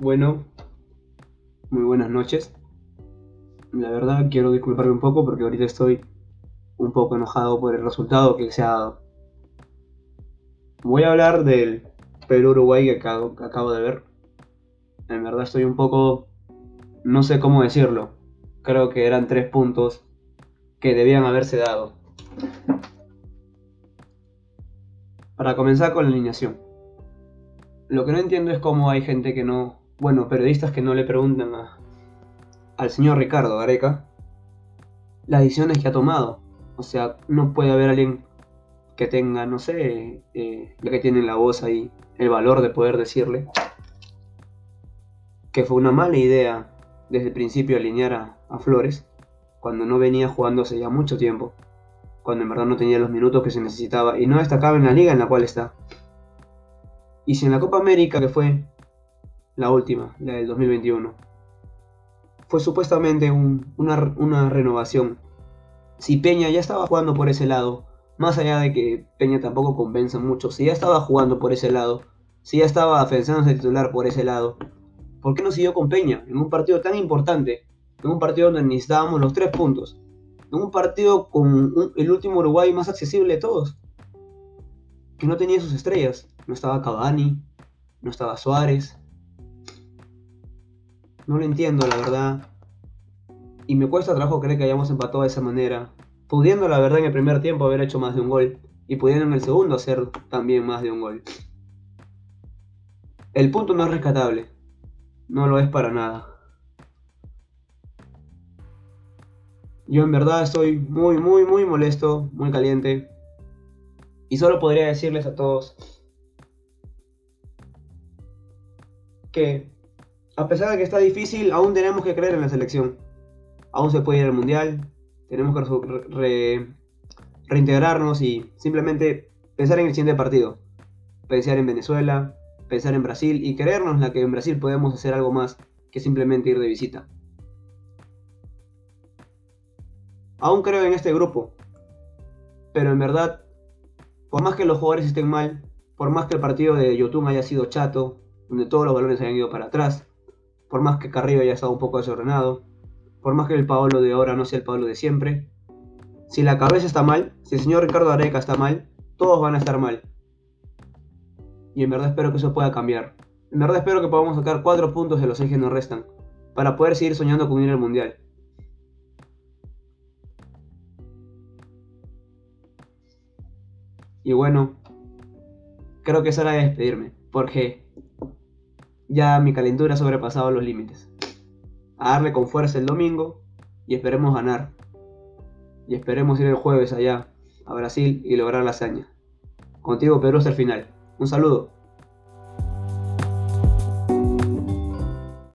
Bueno, muy buenas noches. La verdad quiero disculparme un poco porque ahorita estoy un poco enojado por el resultado que se ha dado. Voy a hablar del Perú-Uruguay acabo, que acabo de ver. En verdad estoy un poco... no sé cómo decirlo. Creo que eran tres puntos que debían haberse dado. Para comenzar con la alineación. Lo que no entiendo es cómo hay gente que no bueno, periodistas que no le preguntan a, al señor Ricardo Gareca las decisiones que ha tomado. O sea, no puede haber alguien que tenga, no sé, eh, que tiene la voz ahí, el valor de poder decirle que fue una mala idea desde el principio alinear a, a Flores cuando no venía jugándose ya mucho tiempo, cuando en verdad no tenía los minutos que se necesitaba y no destacaba en la liga en la cual está. Y si en la Copa América, que fue la última, la del 2021. Fue supuestamente una, renovación. Si Peña ya estaba jugando por ese lado, más allá de que Peña tampoco convenza mucho, si ya estaba jugando por ese lado, si ya estaba defensándose titular por ese lado, ¿por qué no siguió con Peña en un partido tan importante? En un partido donde necesitábamos los tres puntos. En un partido con el último Uruguay más accesible de todos. Que no tenía sus estrellas. No estaba Cavani, no estaba Suárez, no lo entiendo, la verdad. Y me cuesta trabajo creer que hayamos empatado de esa manera. Pudiendo, la verdad, en el primer tiempo haber hecho más de un gol. Y pudiendo en el segundo hacer también más de un gol. El punto no es rescatable. No lo es para nada. Yo en verdad estoy muy, muy, muy molesto, muy caliente. Y solo podría decirles a todos que a pesar de que está difícil, aún tenemos que creer en la selección. Aún se puede ir al mundial. Tenemos que reintegrarnos y simplemente pensar en el siguiente partido. Pensar en Venezuela, pensar en Brasil y creernos la que en Brasil podemos hacer algo más que simplemente ir de visita. Aún creo en este grupo, pero en verdad, por más que los jugadores estén mal, por más que el partido de Yotun haya sido chato, donde todos los balones hayan ido para atrás, por más que Carrillo haya estado un poco desordenado, por más que el Pablo de ahora no sea el Pablo de siempre, si la cabeza está mal, si el señor Ricardo Areca está mal, todos van a estar mal. Y en verdad espero que eso pueda cambiar. En verdad espero que podamos sacar 4 puntos de los 6 que nos restan, para poder seguir soñando con ir al Mundial. Y bueno, creo que es hora de despedirme, porque ya mi calentura ha sobrepasado los límites. A darle con fuerza el domingo y esperemos ganar. Y esperemos ir el jueves allá a Brasil y lograr la hazaña. Contigo Perú hasta el final. Un saludo.